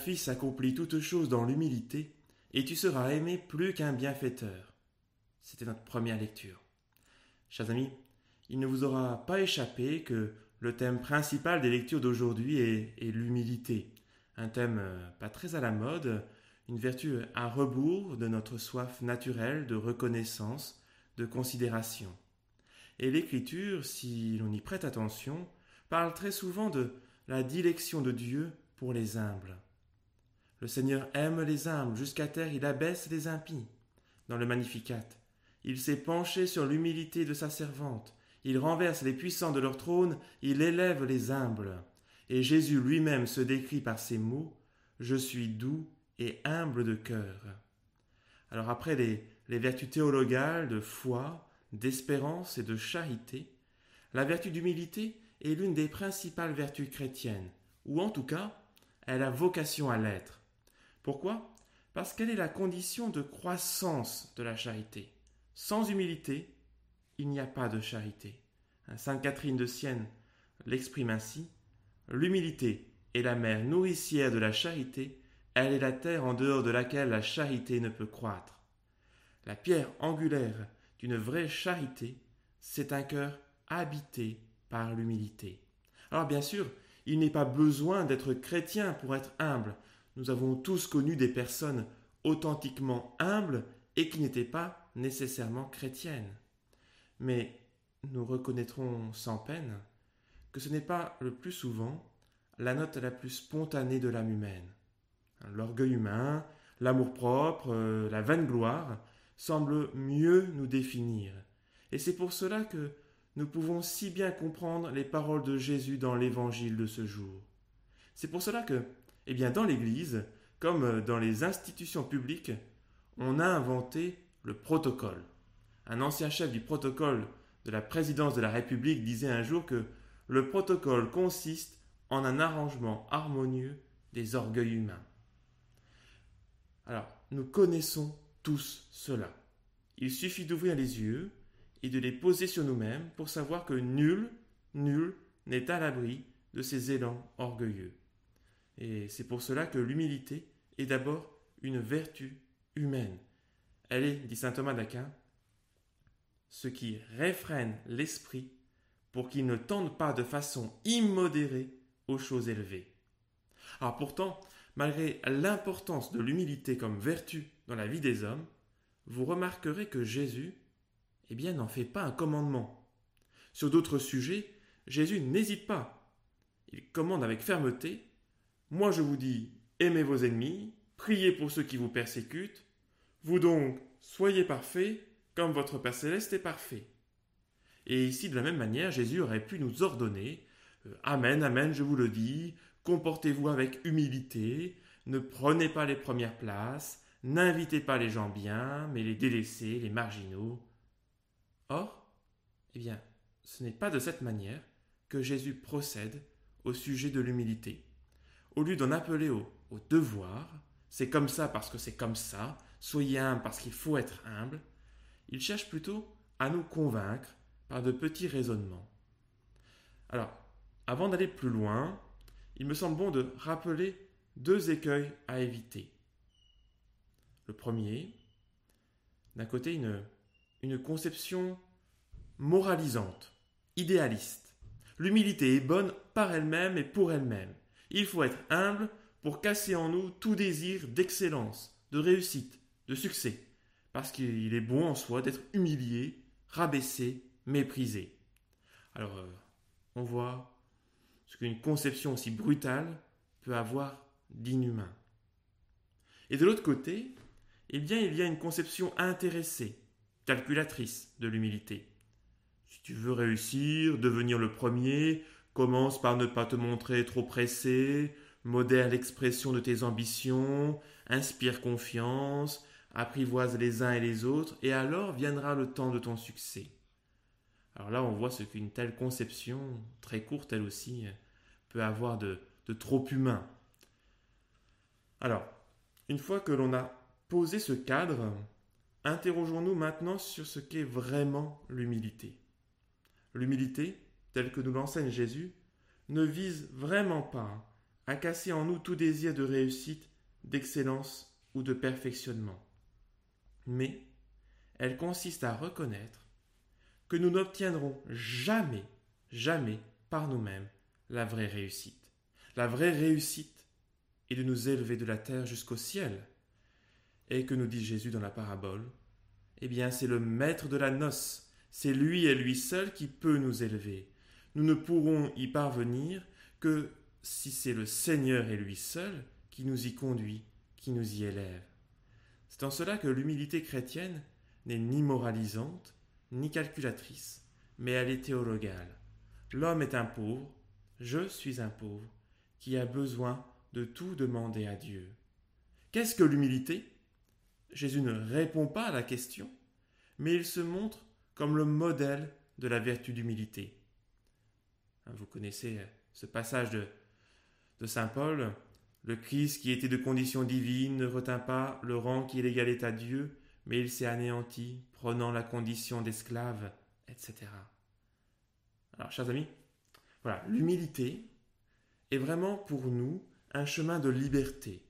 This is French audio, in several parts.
fils, accomplis toutes choses dans l'humilité, et tu seras aimé plus qu'un bienfaiteur. C'était notre première lecture. Chers amis, il ne vous aura pas échappé que le thème principal des lectures d'aujourd'hui est, l'humilité. Un thème euh, pas très à la mode, une vertu à rebours de notre soif naturelle de reconnaissance, de considération. Et l'Écriture, si l'on y prête attention, parle très souvent de la dilection de Dieu pour les humbles. Le Seigneur aime les humbles, jusqu'à terre il abaisse les impies. Dans le Magnificat, il s'est penché sur l'humilité de sa servante, il renverse les puissants de leur trône, il élève les humbles. Et Jésus lui-même se décrit par ces mots Je suis doux et humble de cœur. Alors après les, les vertus théologales de foi, d'espérance et de charité, la vertu d'humilité est l'une des principales vertus chrétiennes, ou en tout cas, elle a vocation à l'être. Pourquoi? Parce qu'elle est la condition de croissance de la charité. Sans humilité, il n'y a pas de charité. Sainte Catherine de Sienne l'exprime ainsi L'humilité est la mère nourricière de la charité, elle est la terre en dehors de laquelle la charité ne peut croître. La pierre angulaire d'une vraie charité, c'est un cœur habité par l'humilité. Alors bien sûr, il n'est pas besoin d'être chrétien pour être humble. Nous avons tous connu des personnes authentiquement humbles et qui n'étaient pas nécessairement chrétiennes. Mais nous reconnaîtrons sans peine que ce n'est pas le plus souvent la note la plus spontanée de l'âme humaine. L'orgueil humain, l'amour-propre, euh, la vaine gloire semblent mieux nous définir. Et c'est pour cela que nous pouvons si bien comprendre les paroles de Jésus dans l'évangile de ce jour. C'est pour cela que, eh bien, dans l'Église, comme dans les institutions publiques, on a inventé le protocole. Un ancien chef du protocole de la présidence de la République disait un jour que le protocole consiste en un arrangement harmonieux des orgueils humains. Alors, nous connaissons tous cela. Il suffit d'ouvrir les yeux et de les poser sur nous-mêmes pour savoir que nul, nul n'est à l'abri de ces élans orgueilleux. Et c'est pour cela que l'humilité est d'abord une vertu humaine. Elle est, dit saint Thomas d'Aquin, ce qui réfrène l'esprit pour qu'il ne tende pas de façon immodérée aux choses élevées. Alors pourtant, malgré l'importance de l'humilité comme vertu dans la vie des hommes, vous remarquerez que Jésus, eh bien, n'en fait pas un commandement. Sur d'autres sujets, Jésus n'hésite pas. Il commande avec fermeté Moi je vous dis, aimez vos ennemis, priez pour ceux qui vous persécutent, vous donc, soyez parfaits comme votre Père céleste est parfait. Et ici, de la même manière, Jésus aurait pu nous ordonner euh, Amen, Amen, je vous le dis, comportez-vous avec humilité, ne prenez pas les premières places, n'invitez pas les gens bien, mais les délaissés, les marginaux. Or, eh bien, ce n'est pas de cette manière que Jésus procède au sujet de l'humilité. Au lieu d'en appeler au, devoir, c'est comme ça parce que c'est comme ça, soyez humble parce qu'il faut être humble, il cherche plutôt à nous convaincre par de petits raisonnements. Alors, avant d'aller plus loin, il me semble bon de rappeler deux écueils à éviter. Le premier, d'un côté, une conception moralisante, idéaliste. L'humilité est bonne par elle-même et pour elle-même. Il faut être humble pour casser en nous tout désir d'excellence, de réussite, de succès parce qu'il est bon en soi d'être humilié, rabaissé, méprisé. Alors, euh, on voit ce qu'une conception aussi brutale peut avoir d'inhumain. Et de l'autre côté, eh bien, il y a une conception intéressée, calculatrice de l'humilité. Si tu veux réussir, devenir le premier, commence par ne pas te montrer trop pressé, modère l'expression de tes ambitions, inspire confiance, apprivoise les uns et les autres, et alors viendra le temps de ton succès. Alors là, on voit ce qu'une telle conception, très courte elle aussi, peut avoir de, de trop humain. Alors, une fois que l'on a posé ce cadre, interrogeons-nous maintenant sur ce qu'est vraiment l'humilité. L'humilité, telle que nous l'enseigne Jésus, ne vise vraiment pas à casser en nous tout désir de réussite, d'excellence ou de perfectionnement. Mais elle consiste à reconnaître que nous n'obtiendrons jamais, jamais par nous-mêmes la vraie réussite. La vraie réussite est de nous élever de la terre jusqu'au ciel. Et que nous dit Jésus dans la parabole? Eh bien, c'est le maître de la noce, c'est lui et lui seul qui peut nous élever. Nous ne pourrons y parvenir que si c'est le Seigneur et lui seul qui nous y conduit, qui nous y élève. C'est en cela que l'humilité chrétienne n'est ni moralisante, ni calculatrice, mais elle est théologale. L'homme est un pauvre, je suis un pauvre, qui a besoin de tout demander à Dieu. Qu'est-ce que l'humilité? Jésus ne répond pas à la question, mais il se montre comme le modèle de la vertu d'humilité. Vous connaissez ce passage de, Saint Paul. Le Christ qui était de condition divine ne retint pas le rang qui l'égalait à Dieu, mais il s'est anéanti, prenant la condition d'esclave, etc. Alors, chers amis, voilà, l'humilité est vraiment pour nous un chemin de liberté.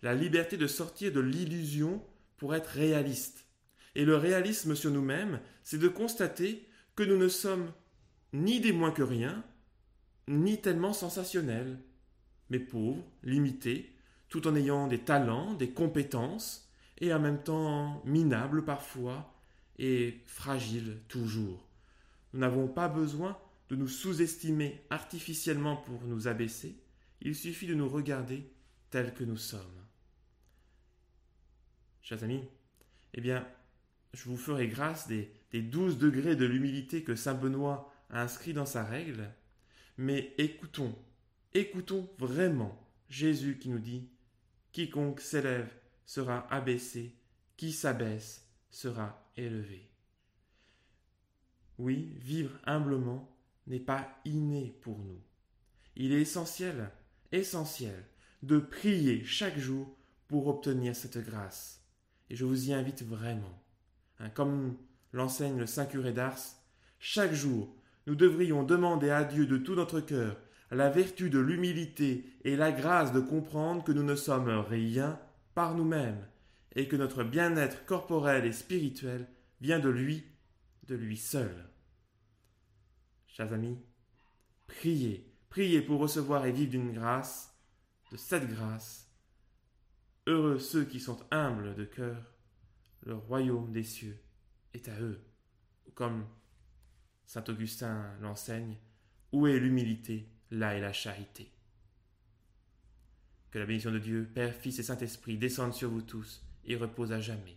La liberté de sortir de l'illusion pour être réaliste. Et le réalisme sur nous-mêmes, c'est de constater que nous ne sommes ni des moins que rien, ni tellement sensationnels, mais pauvres, limités, tout en ayant des talents, des compétences, et en même temps minables parfois, et fragiles toujours. Nous n'avons pas besoin de nous sous-estimer artificiellement pour nous abaisser, il suffit de nous regarder tels que nous sommes. Chers amis, eh bien, je vous ferai grâce des douze degrés de l'humilité que Saint Benoît a inscrit dans sa règle, mais écoutons, écoutons vraiment Jésus qui nous dit Quiconque s'élève sera abaissé, qui s'abaisse sera élevé. Oui, vivre humblement n'est pas inné pour nous. Il est essentiel, essentiel, de prier chaque jour pour obtenir cette grâce. Et je vous y invite vraiment. Hein, comme l'enseigne le Saint Curé d'Ars, chaque jour, nous devrions demander à Dieu de tout notre cœur la vertu de l'humilité et la grâce de comprendre que nous ne sommes rien par nous-mêmes et que notre bien-être corporel et spirituel vient de lui, de lui seul. Chers amis, priez, priez pour recevoir et vivre d'une grâce, de cette grâce. Heureux ceux qui sont humbles de cœur, le royaume des cieux est à eux. Comme Saint Augustin l'enseigne, où est l'humilité, là est la charité. Que la bénédiction de Dieu, Père, Fils et Saint-Esprit descende sur vous tous et repose à jamais.